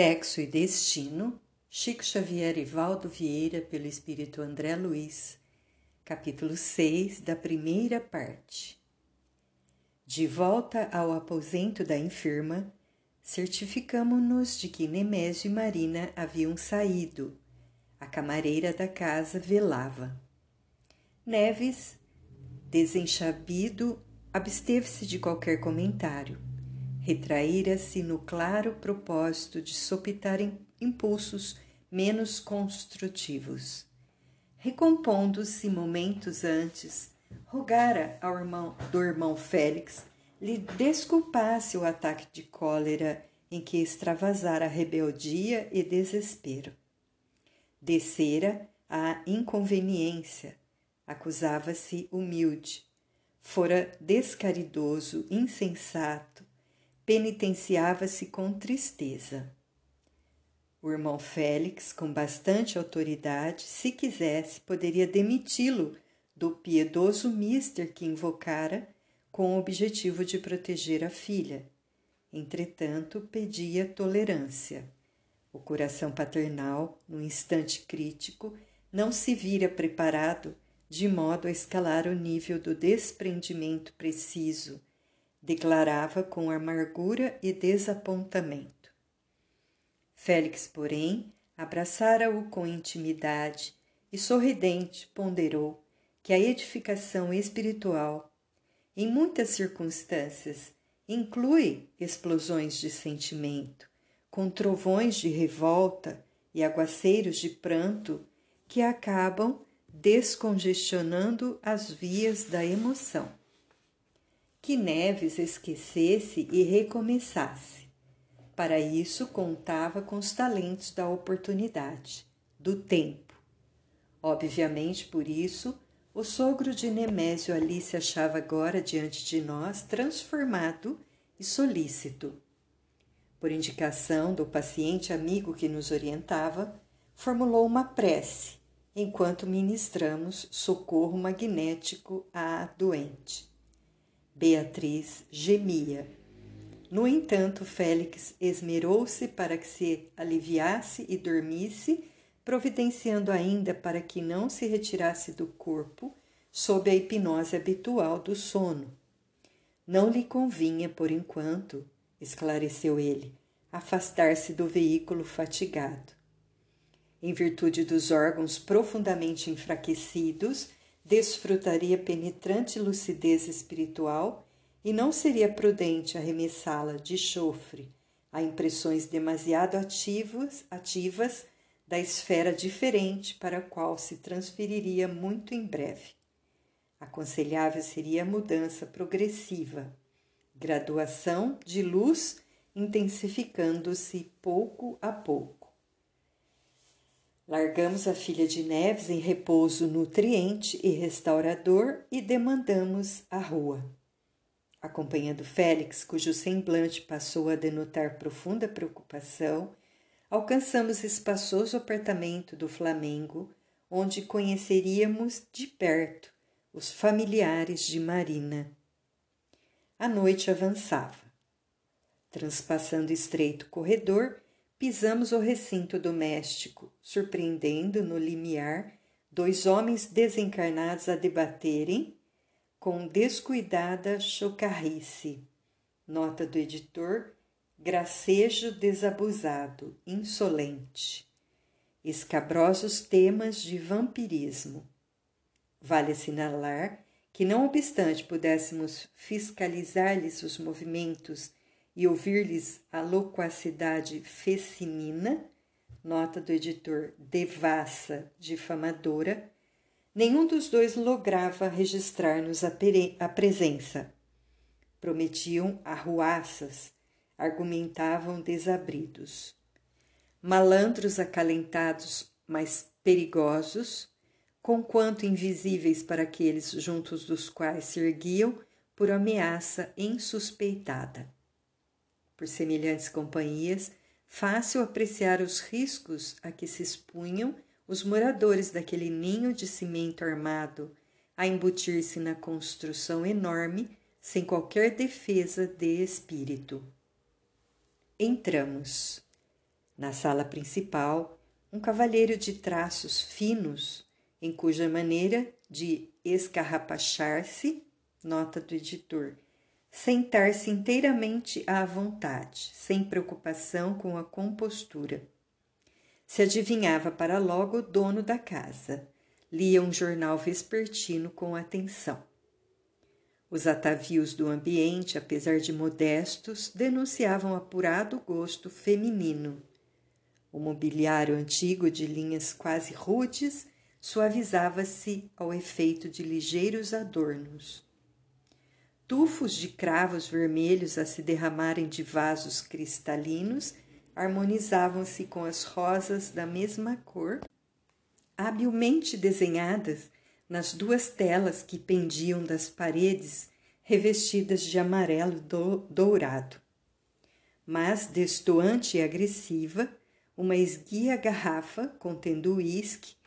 Sexo e Destino, Chico Xavier e Valdo Vieira, pelo Espírito André Luiz, capítulo 6, da primeira parte. De volta ao aposento da enferma, certificamo-nos de que Nemésio e Marina haviam saído. A camareira da casa velava. Neves, desenchabido, absteve-se de qualquer comentário retraíra-se no claro propósito de sopitar impulsos menos construtivos. Recompondo-se momentos antes, rogara ao irmão, do irmão Félix lhe desculpasse o ataque de cólera em que extravasara rebeldia e desespero. Descera a inconveniência, acusava-se humilde, fora descaridoso, insensato, penitenciava-se com tristeza. O irmão Félix, com bastante autoridade, se quisesse, poderia demiti-lo do piedoso mister que invocara com o objetivo de proteger a filha. Entretanto, pedia tolerância. O coração paternal, no instante crítico, não se vira preparado de modo a escalar o nível do desprendimento preciso declarava com amargura e desapontamento. Félix, porém, abraçara-o com intimidade e sorridente ponderou que a edificação espiritual, em muitas circunstâncias, inclui explosões de sentimento, com trovões de revolta e aguaceiros de pranto que acabam descongestionando as vias da emoção que Neves esquecesse e recomeçasse. Para isso, contava com os talentos da oportunidade, do tempo. Obviamente, por isso, o sogro de Nemésio ali se achava agora diante de nós transformado e solícito. Por indicação do paciente amigo que nos orientava, formulou uma prece enquanto ministramos socorro magnético à doente. Beatriz gemia. No entanto, Félix esmerou-se para que se aliviasse e dormisse, providenciando ainda para que não se retirasse do corpo sob a hipnose habitual do sono. Não lhe convinha, por enquanto, esclareceu ele, afastar-se do veículo fatigado. Em virtude dos órgãos profundamente enfraquecidos, desfrutaria penetrante lucidez espiritual e não seria prudente arremessá-la de chofre a impressões demasiado ativas, ativas da esfera diferente para a qual se transferiria muito em breve. Aconselhável seria a mudança progressiva, graduação de luz intensificando-se pouco a pouco. Largamos a filha de Neves em repouso nutriente e restaurador e demandamos a rua. Acompanhando Félix, cujo semblante passou a denotar profunda preocupação, alcançamos espaçoso apartamento do Flamengo, onde conheceríamos de perto os familiares de Marina. A noite avançava. Transpassando estreito corredor, pisamos o recinto doméstico, surpreendendo no limiar dois homens desencarnados a debaterem com descuidada chocarrice. Nota do editor: gracejo desabusado, insolente. Escabrosos temas de vampirismo. Vale assinalar que, não obstante pudéssemos fiscalizar-lhes os movimentos e ouvir-lhes a loquacidade fecinina, nota do editor devassa, difamadora, nenhum dos dois lograva registrar-nos a, a presença. Prometiam arruaças, argumentavam desabridos. Malandros acalentados, mas perigosos, conquanto invisíveis para aqueles juntos dos quais se erguiam por ameaça insuspeitada por semelhantes companhias, fácil apreciar os riscos a que se expunham os moradores daquele ninho de cimento armado a embutir-se na construção enorme sem qualquer defesa de espírito. Entramos. Na sala principal, um cavalheiro de traços finos, em cuja maneira de escarrapachar-se, nota do editor, sentar-se inteiramente à vontade, sem preocupação com a compostura. Se adivinhava para logo o dono da casa. Lia um jornal vespertino com atenção. Os atavios do ambiente, apesar de modestos, denunciavam apurado gosto feminino. O mobiliário antigo de linhas quase rudes suavizava-se ao efeito de ligeiros adornos. Tufos de cravos vermelhos a se derramarem de vasos cristalinos harmonizavam-se com as rosas da mesma cor, habilmente desenhadas nas duas telas que pendiam das paredes revestidas de amarelo do, dourado. Mas, destoante e agressiva, uma esguia garrafa contendo uísque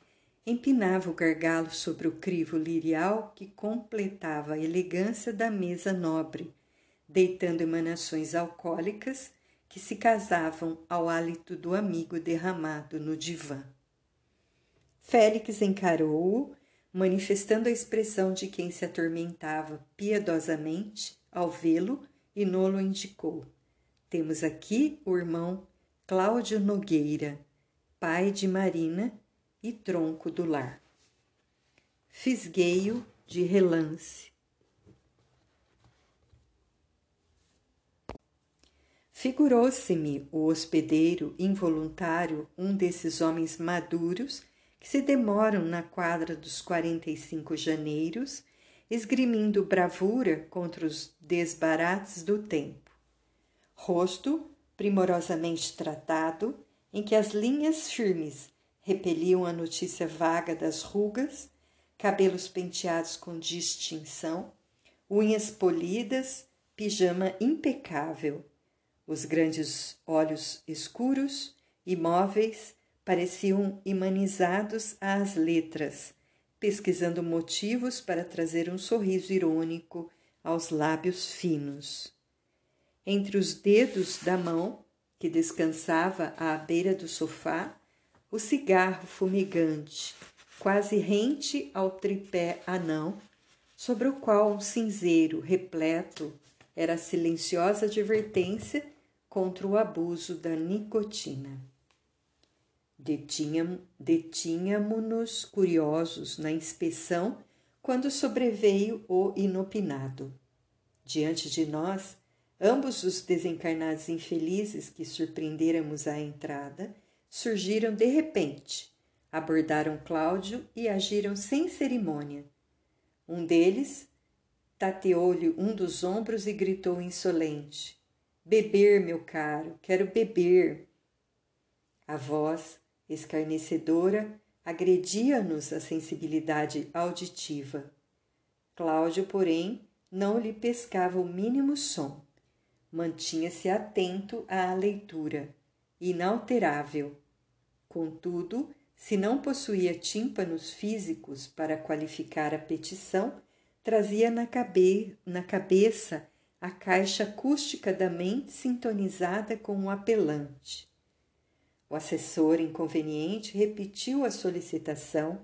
empinava o gargalo sobre o crivo lirial que completava a elegância da mesa nobre, deitando emanações alcoólicas que se casavam ao hálito do amigo derramado no divã. Félix encarou-o manifestando a expressão de quem se atormentava piedosamente ao vê-lo e nolo indicou. Temos aqui o irmão Cláudio Nogueira, pai de Marina e tronco do lar. Fisgueio de relance. Figurou-se-me o hospedeiro involuntário, um desses homens maduros que se demoram na quadra dos 45 janeiros, esgrimindo bravura contra os desbarates do tempo. Rosto primorosamente tratado, em que as linhas firmes repeliam a notícia vaga das rugas, cabelos penteados com distinção, unhas polidas, pijama impecável, os grandes olhos escuros, imóveis, pareciam imanizados às letras, pesquisando motivos para trazer um sorriso irônico aos lábios finos. Entre os dedos da mão, que descansava à beira do sofá, o cigarro fumegante, quase rente ao tripé anão, sobre o qual um cinzeiro repleto era a silenciosa advertência contra o abuso da nicotina. Detinhamo-nos curiosos na inspeção quando sobreveio o inopinado. Diante de nós, ambos os desencarnados infelizes que surpreendêramos à entrada surgiram de repente, abordaram Cláudio e agiram sem cerimônia. Um deles tateou-lhe um dos ombros e gritou insolente: Beber, meu caro, quero beber. A voz escarnecedora, agredia-nos a sensibilidade auditiva. Cláudio, porém, não lhe pescava o mínimo som. Mantinha-se atento à leitura, inalterável. Contudo, se não possuía tímpanos físicos para qualificar a petição, trazia na, cabe na cabeça a caixa acústica da mente sintonizada com o apelante. O assessor inconveniente repetiu a solicitação,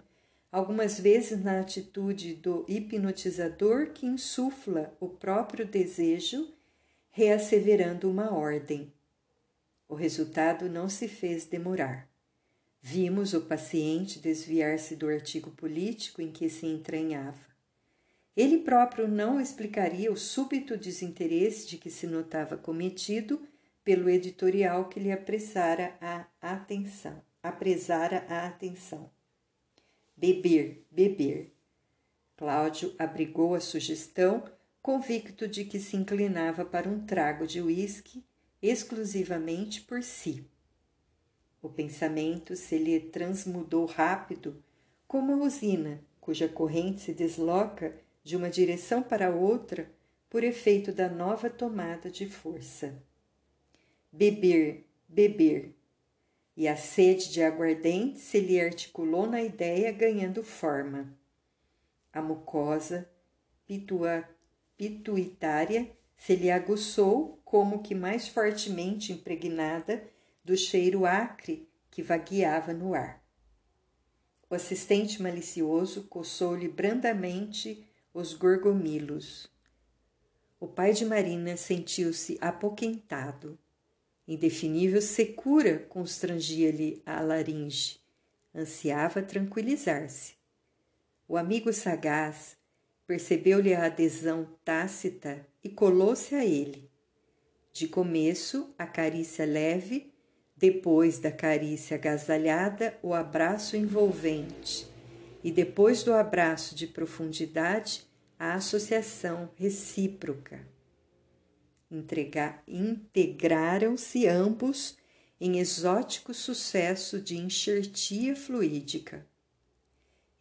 algumas vezes na atitude do hipnotizador que insufla o próprio desejo, reasseverando uma ordem. O resultado não se fez demorar. Vimos o paciente desviar-se do artigo político em que se entranhava. Ele próprio não explicaria o súbito desinteresse de que se notava cometido pelo editorial que lhe apressara a atenção, apresara a atenção. Beber, beber. Cláudio abrigou a sugestão, convicto de que se inclinava para um trago de uísque exclusivamente por si. O pensamento se lhe transmudou rápido, como a usina cuja corrente se desloca de uma direção para outra por efeito da nova tomada de força beber, beber. E a sede de aguardente se lhe articulou na ideia, ganhando forma. A mucosa pitua, pituitária se lhe aguçou como que mais fortemente impregnada do cheiro acre que vagueava no ar. O assistente malicioso coçou-lhe brandamente os gorgomilos. O pai de Marina sentiu-se apoquentado. Indefinível secura constrangia-lhe a laringe. Ansiava tranquilizar-se. O amigo sagaz percebeu-lhe a adesão tácita e colou-se a ele. De começo, a carícia leve depois da carícia agasalhada, o abraço envolvente, e depois do abraço de profundidade, a associação recíproca. Integraram-se ambos em exótico sucesso de enxertia fluídica.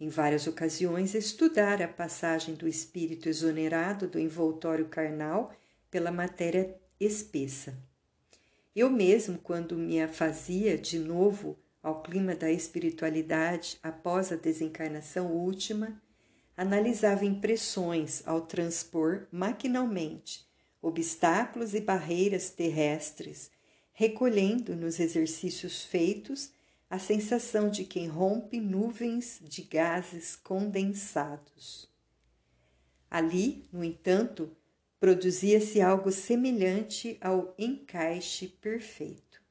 Em várias ocasiões, estudara a passagem do espírito exonerado do envoltório carnal pela matéria espessa. Eu mesmo, quando me afazia de novo ao clima da espiritualidade após a desencarnação última, analisava impressões ao transpor maquinalmente obstáculos e barreiras terrestres, recolhendo nos exercícios feitos a sensação de quem rompe nuvens de gases condensados. Ali, no entanto, produzia-se algo semelhante ao encaixe perfeito.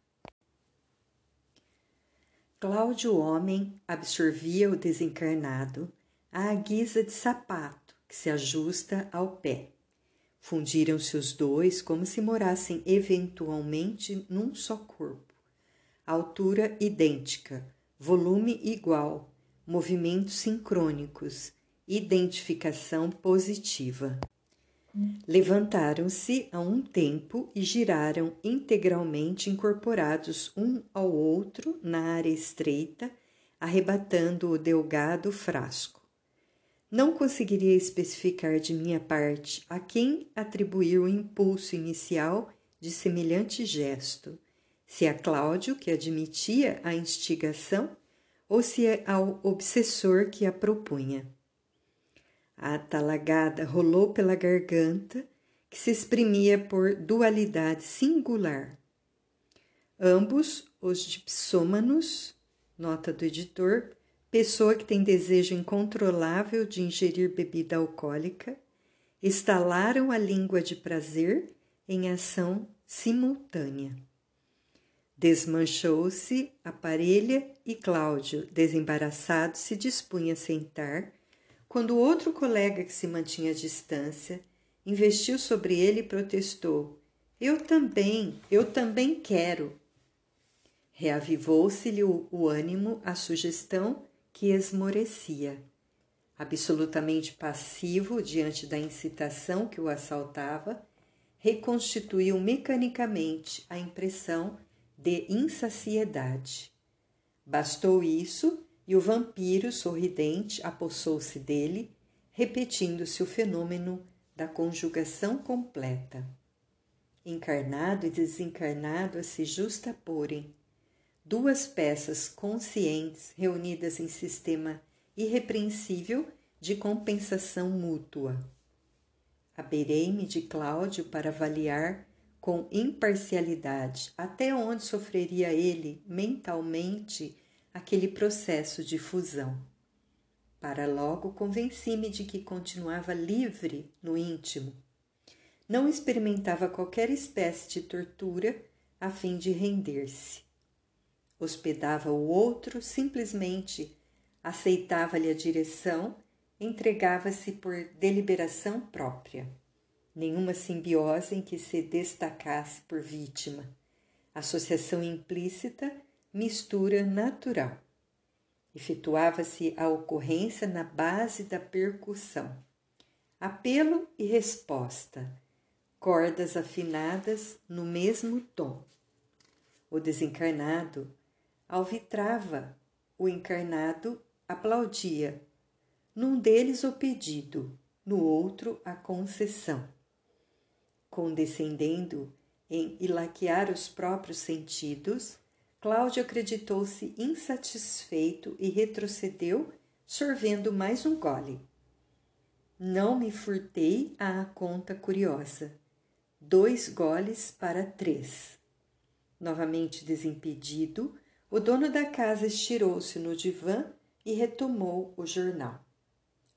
Cláudio Homem absorvia o desencarnado à guisa de sapato que se ajusta ao pé. Fundiram-se os dois como se morassem eventualmente num só corpo. Altura idêntica, volume igual, movimentos sincrônicos, identificação positiva. Levantaram-se a um tempo e giraram integralmente incorporados um ao outro na área estreita, arrebatando o delgado frasco. Não conseguiria especificar de minha parte a quem atribuir o impulso inicial de semelhante gesto, se a Cláudio, que admitia a instigação, ou se ao obsessor que a propunha. A talagada rolou pela garganta, que se exprimia por dualidade singular. Ambos, os dipsômanos, nota do editor, pessoa que tem desejo incontrolável de ingerir bebida alcoólica, estalaram a língua de prazer em ação simultânea. Desmanchou-se a parelha e Cláudio, desembaraçado, se dispunha a sentar quando outro colega que se mantinha à distância investiu sobre ele e protestou: Eu também, eu também quero. Reavivou-se-lhe o, o ânimo à sugestão que esmorecia. Absolutamente passivo diante da incitação que o assaltava, reconstituiu mecanicamente a impressão de insaciedade. Bastou isso e o vampiro sorridente apossou-se dele, repetindo-se o fenômeno da conjugação completa. Encarnado e desencarnado a se justaporem, duas peças conscientes reunidas em sistema irrepreensível de compensação mútua. Aberei-me de Cláudio para avaliar com imparcialidade até onde sofreria ele mentalmente aquele processo de fusão. Para logo convenci-me de que continuava livre no íntimo. Não experimentava qualquer espécie de tortura a fim de render-se. Hospedava o outro simplesmente, aceitava-lhe a direção, entregava-se por deliberação própria. Nenhuma simbiose em que se destacasse por vítima. Associação implícita mistura natural. Efetuava-se a ocorrência na base da percussão. Apelo e resposta, cordas afinadas no mesmo tom. O desencarnado alvitrava, o encarnado aplaudia. Num deles o pedido, no outro a concessão. Condescendendo em ilaquear os próprios sentidos, Cláudio acreditou-se insatisfeito e retrocedeu, sorvendo mais um gole. Não me furtei à conta curiosa. Dois goles para três. Novamente desimpedido, o dono da casa estirou-se no divã e retomou o jornal.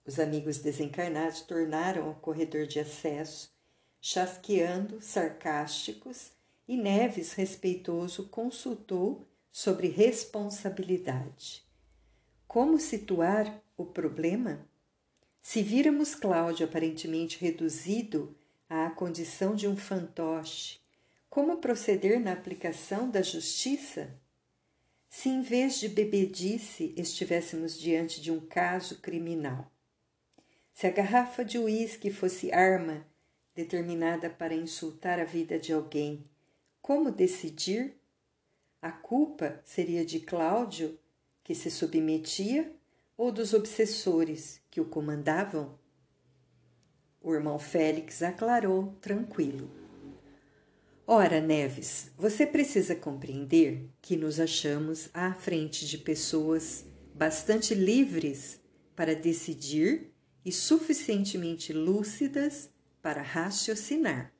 Os amigos desencarnados tornaram ao corredor de acesso, chasqueando, sarcásticos, e Neves, respeitoso, consultou sobre responsabilidade. Como situar o problema? Se víramos Cláudio aparentemente reduzido à condição de um fantoche, como proceder na aplicação da justiça? Se em vez de bebedice estivéssemos diante de um caso criminal? Se a garrafa de uísque fosse arma determinada para insultar a vida de alguém, como decidir? A culpa seria de Cláudio, que se submetia, ou dos obsessores que o comandavam? O irmão Félix aclarou, tranquilo. Ora, Neves, você precisa compreender que nos achamos à frente de pessoas bastante livres para decidir e suficientemente lúcidas para raciocinar.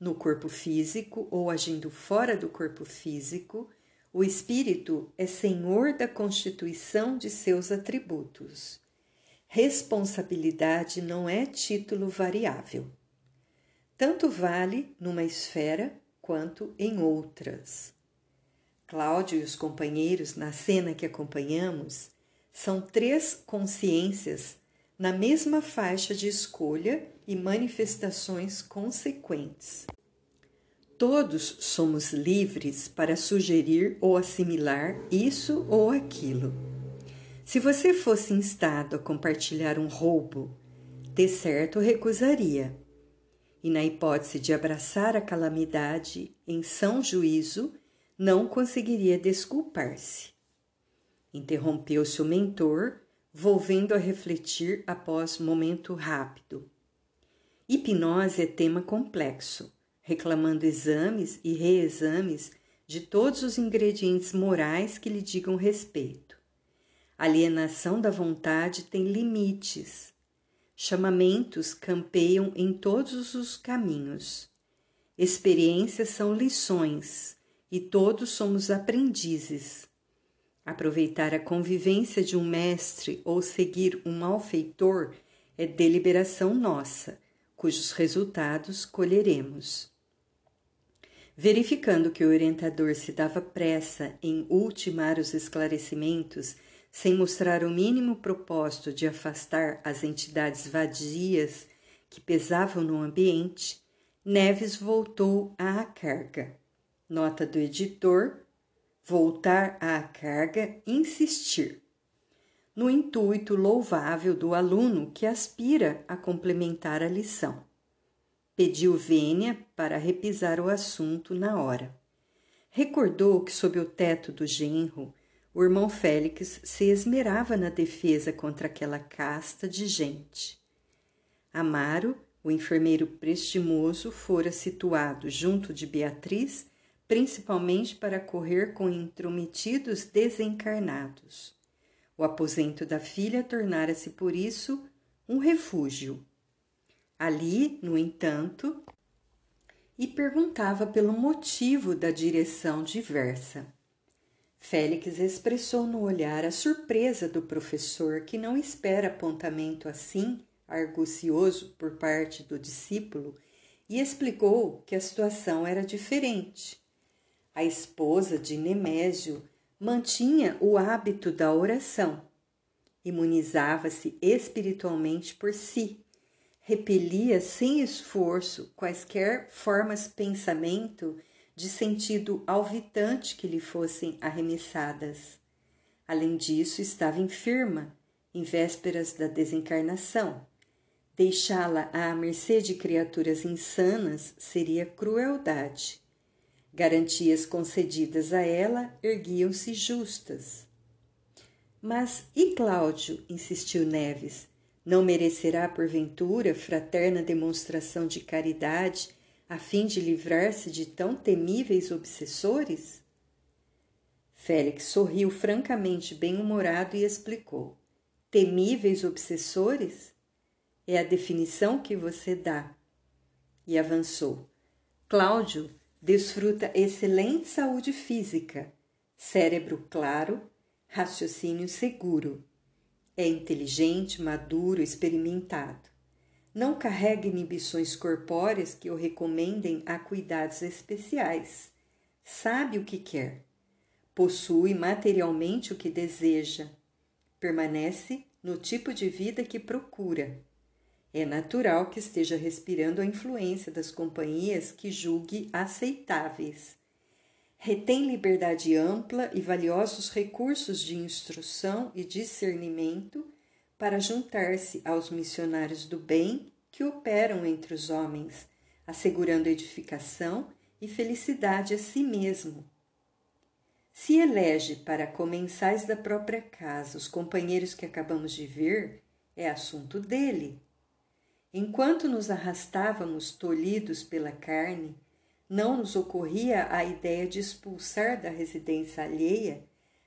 No corpo físico ou agindo fora do corpo físico, o espírito é senhor da constituição de seus atributos. Responsabilidade não é título variável. Tanto vale numa esfera quanto em outras. Cláudio e os companheiros na cena que acompanhamos são três consciências na mesma faixa de escolha e manifestações consequentes. Todos somos livres para sugerir ou assimilar isso ou aquilo. Se você fosse instado a compartilhar um roubo, de certo recusaria. E na hipótese de abraçar a calamidade em são juízo, não conseguiria desculpar-se. Interrompeu-se o mentor volvendo a refletir após momento rápido. Hipnose é tema complexo, reclamando exames e reexames de todos os ingredientes morais que lhe digam respeito. Alienação da vontade tem limites. Chamamentos campeiam em todos os caminhos. Experiências são lições e todos somos aprendizes. Aproveitar a convivência de um mestre ou seguir um malfeitor é deliberação nossa, cujos resultados colheremos. Verificando que o orientador se dava pressa em ultimar os esclarecimentos, sem mostrar o mínimo propósito de afastar as entidades vadias que pesavam no ambiente, Neves voltou à carga. Nota do editor voltar à carga, insistir, no intuito louvável do aluno que aspira a complementar a lição. Pediu vênia para repisar o assunto na hora. Recordou que, sob o teto do genro, o irmão Félix se esmerava na defesa contra aquela casta de gente. Amaro, o enfermeiro prestimoso, fora situado junto de Beatriz principalmente para correr com intrometidos desencarnados. O aposento da filha tornara-se por isso um refúgio. Ali, no entanto, e perguntava pelo motivo da direção diversa. Félix expressou no olhar a surpresa do professor, que não espera apontamento assim argucioso por parte do discípulo, e explicou que a situação era diferente a esposa de Nemésio mantinha o hábito da oração, imunizava-se espiritualmente por si, repelia sem esforço quaisquer formas pensamento de sentido alvitante que lhe fossem arremessadas. Além disso, estava enferma, em vésperas da desencarnação. Deixá-la à mercê de criaturas insanas seria crueldade. Garantias concedidas a ela erguiam-se justas. Mas e Cláudio? insistiu Neves. Não merecerá, porventura, fraterna demonstração de caridade a fim de livrar-se de tão temíveis obsessores? Félix sorriu francamente bem-humorado e explicou: Temíveis obsessores? É a definição que você dá. E avançou: Cláudio desfruta excelente saúde física, cérebro claro, raciocínio seguro. É inteligente, maduro, experimentado. Não carrega inibições corpóreas que o recomendem a cuidados especiais. Sabe o que quer. Possui materialmente o que deseja. Permanece no tipo de vida que procura. É natural que esteja respirando a influência das companhias que julgue aceitáveis. Retém liberdade ampla e valiosos recursos de instrução e discernimento para juntar-se aos missionários do bem que operam entre os homens, assegurando edificação e felicidade a si mesmo. Se elege para comensais da própria casa os companheiros que acabamos de ver, é assunto dele. Enquanto nos arrastávamos tolhidos pela carne, não nos ocorria a ideia de expulsar da residência alheia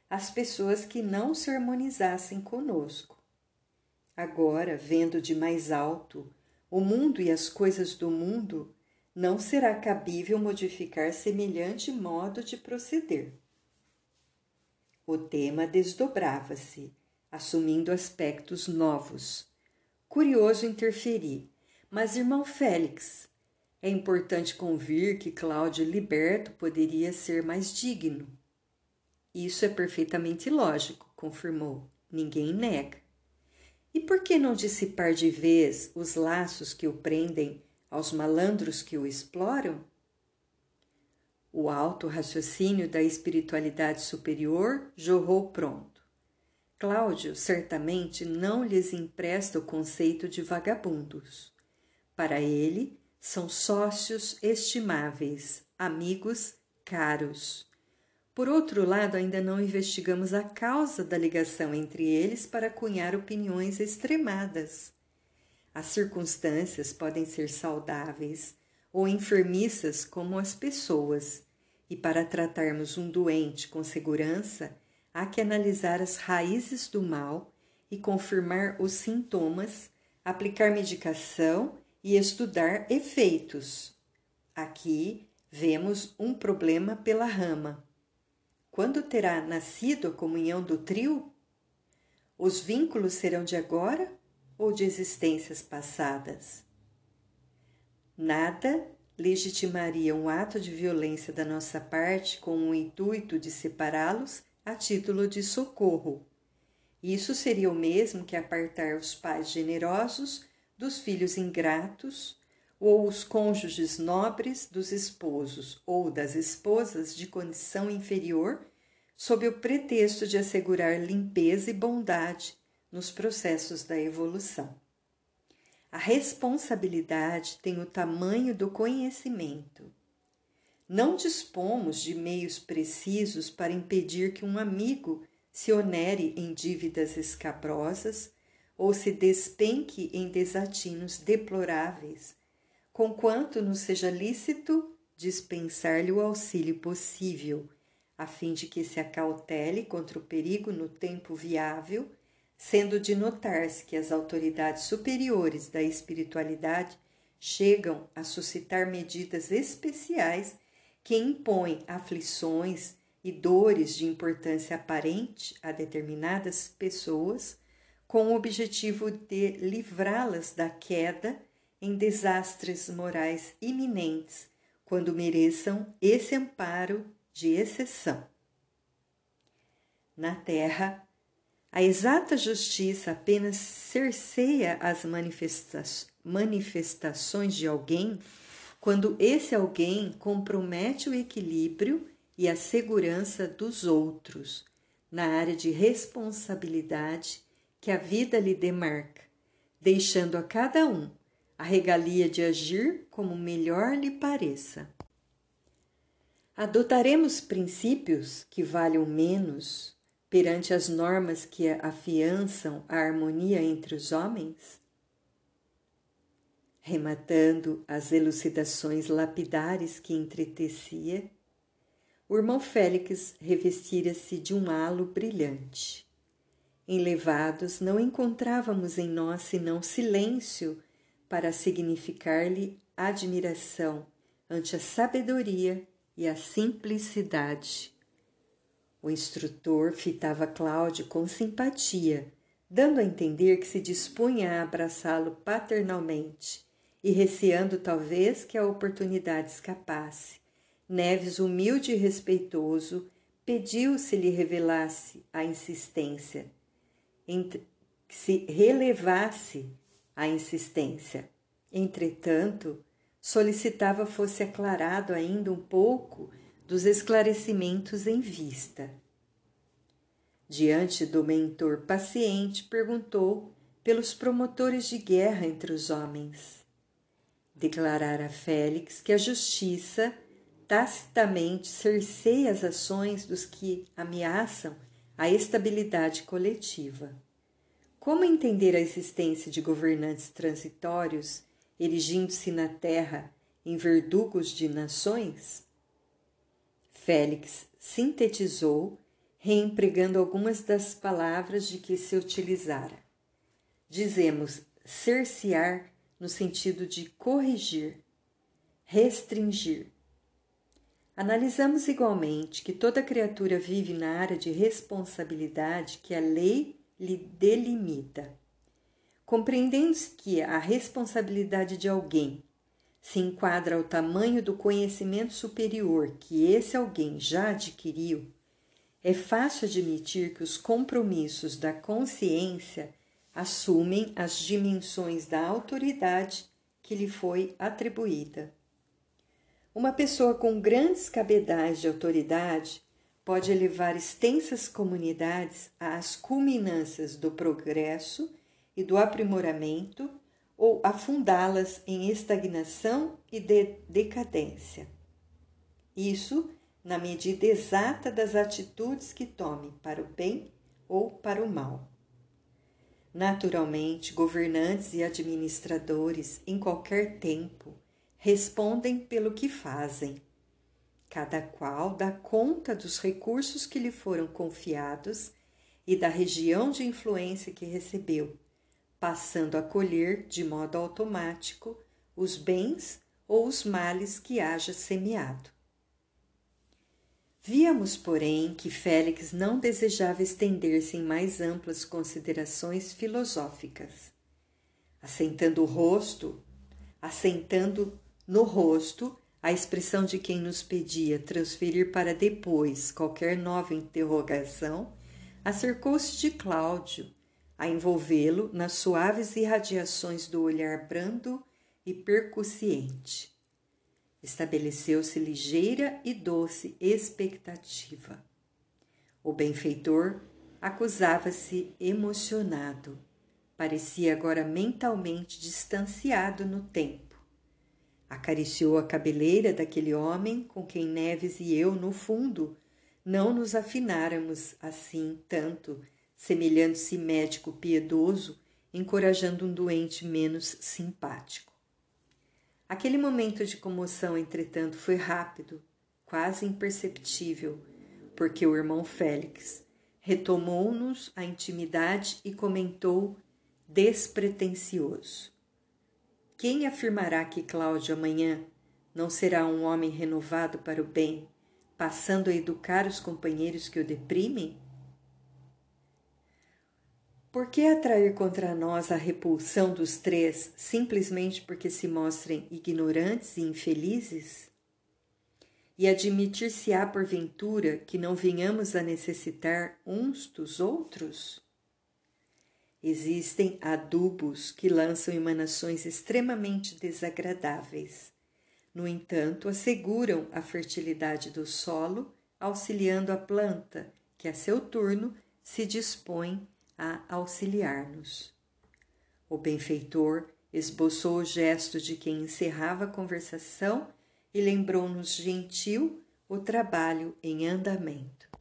as pessoas que não se harmonizassem conosco. Agora, vendo de mais alto o mundo e as coisas do mundo, não será cabível modificar semelhante modo de proceder. O tema desdobrava-se, assumindo aspectos novos. Curioso interferir, mas irmão Félix, é importante convir que Cláudio Liberto poderia ser mais digno. Isso é perfeitamente lógico, confirmou. Ninguém nega. E por que não dissipar de vez os laços que o prendem aos malandros que o exploram? O alto raciocínio da espiritualidade superior jorrou pronto. Cláudio certamente não lhes empresta o conceito de vagabundos. Para ele, são sócios estimáveis, amigos caros. Por outro lado, ainda não investigamos a causa da ligação entre eles para cunhar opiniões extremadas. As circunstâncias podem ser saudáveis ou enfermiças como as pessoas, e para tratarmos um doente com segurança, há que analisar as raízes do mal e confirmar os sintomas, aplicar medicação e estudar efeitos. Aqui vemos um problema pela rama quando terá nascido a comunhão do trio? Os vínculos serão de agora ou de existências passadas? Nada legitimaria um ato de violência da nossa parte com o intuito de separá-los a título de socorro. Isso seria o mesmo que apartar os pais generosos dos filhos ingratos, ou os cônjuges nobres dos esposos ou das esposas de condição inferior, sob o pretexto de assegurar limpeza e bondade nos processos da evolução. A responsabilidade tem o tamanho do conhecimento. Não dispomos de meios precisos para impedir que um amigo se onere em dívidas escabrosas ou se despenque em desatinos deploráveis conquanto nos seja lícito dispensar-lhe o auxílio possível, a fim de que se acautele contra o perigo no tempo viável, sendo de notar-se que as autoridades superiores da espiritualidade chegam a suscitar medidas especiais que impõem aflições e dores de importância aparente a determinadas pessoas, com o objetivo de livrá-las da queda em desastres morais iminentes, quando mereçam esse amparo de exceção. Na Terra, a exata justiça apenas cerceia as manifesta manifestações de alguém quando esse alguém compromete o equilíbrio e a segurança dos outros na área de responsabilidade que a vida lhe demarca, deixando a cada um a regalia de agir como melhor lhe pareça. Adotaremos princípios que valham menos perante as normas que afiançam a harmonia entre os homens? Rematando as elucidações lapidares que entretecia, o irmão Félix revestira-se de um halo brilhante. Enlevados, não encontrávamos em nós senão silêncio para significar-lhe admiração ante a sabedoria e a simplicidade. O instrutor fitava Cláudio com simpatia, dando a entender que se dispunha a abraçá-lo paternalmente e receando talvez que a oportunidade escapasse. Neves, humilde e respeitoso, pediu se lhe revelasse a insistência, se relevasse a insistência. Entretanto, solicitava fosse aclarado ainda um pouco dos esclarecimentos em vista. Diante do mentor paciente, perguntou pelos promotores de guerra entre os homens. Declarara Félix que a justiça tacitamente cerceia as ações dos que ameaçam a estabilidade coletiva. Como entender a existência de governantes transitórios erigindo-se na terra em verdugos de nações? Félix sintetizou, reempregando algumas das palavras de que se utilizara. Dizemos cercear no sentido de corrigir, restringir. Analisamos igualmente que toda criatura vive na área de responsabilidade que a lei lhe delimita. Compreendendo-se que a responsabilidade de alguém se enquadra ao tamanho do conhecimento superior que esse alguém já adquiriu, é fácil admitir que os compromissos da consciência assumem as dimensões da autoridade que lhe foi atribuída. Uma pessoa com grandes cabedais de autoridade pode elevar extensas comunidades às culminâncias do progresso e do aprimoramento ou afundá-las em estagnação e de decadência. Isso na medida exata das atitudes que tome para o bem ou para o mal. Naturalmente, governantes e administradores, em qualquer tempo, respondem pelo que fazem Cada qual dá conta dos recursos que lhe foram confiados e da região de influência que recebeu, passando a colher de modo automático os bens ou os males que haja semeado. Víamos, porém, que Félix não desejava estender-se em mais amplas considerações filosóficas. Assentando o rosto, assentando no rosto a expressão de quem nos pedia transferir para depois qualquer nova interrogação, acercou-se de Cláudio, a envolvê-lo nas suaves irradiações do olhar brando e percussiente. Estabeleceu-se ligeira e doce expectativa. O benfeitor acusava-se emocionado. Parecia agora mentalmente distanciado no tempo Acariciou a cabeleira daquele homem com quem Neves e eu, no fundo, não nos afináramos assim tanto, semelhando-se médico piedoso, encorajando um doente menos simpático. Aquele momento de comoção, entretanto, foi rápido, quase imperceptível, porque o irmão Félix retomou-nos a intimidade e comentou despretensioso. Quem afirmará que Cláudio amanhã não será um homem renovado para o bem, passando a educar os companheiros que o deprimem? Por que atrair contra nós a repulsão dos três simplesmente porque se mostrem ignorantes e infelizes? E admitir-se-á porventura que não venhamos a necessitar uns dos outros? Existem adubos que lançam emanações extremamente desagradáveis. No entanto, asseguram a fertilidade do solo, auxiliando a planta, que a seu turno se dispõe a auxiliar-nos. O benfeitor esboçou o gesto de quem encerrava a conversação e lembrou-nos gentil o trabalho em andamento.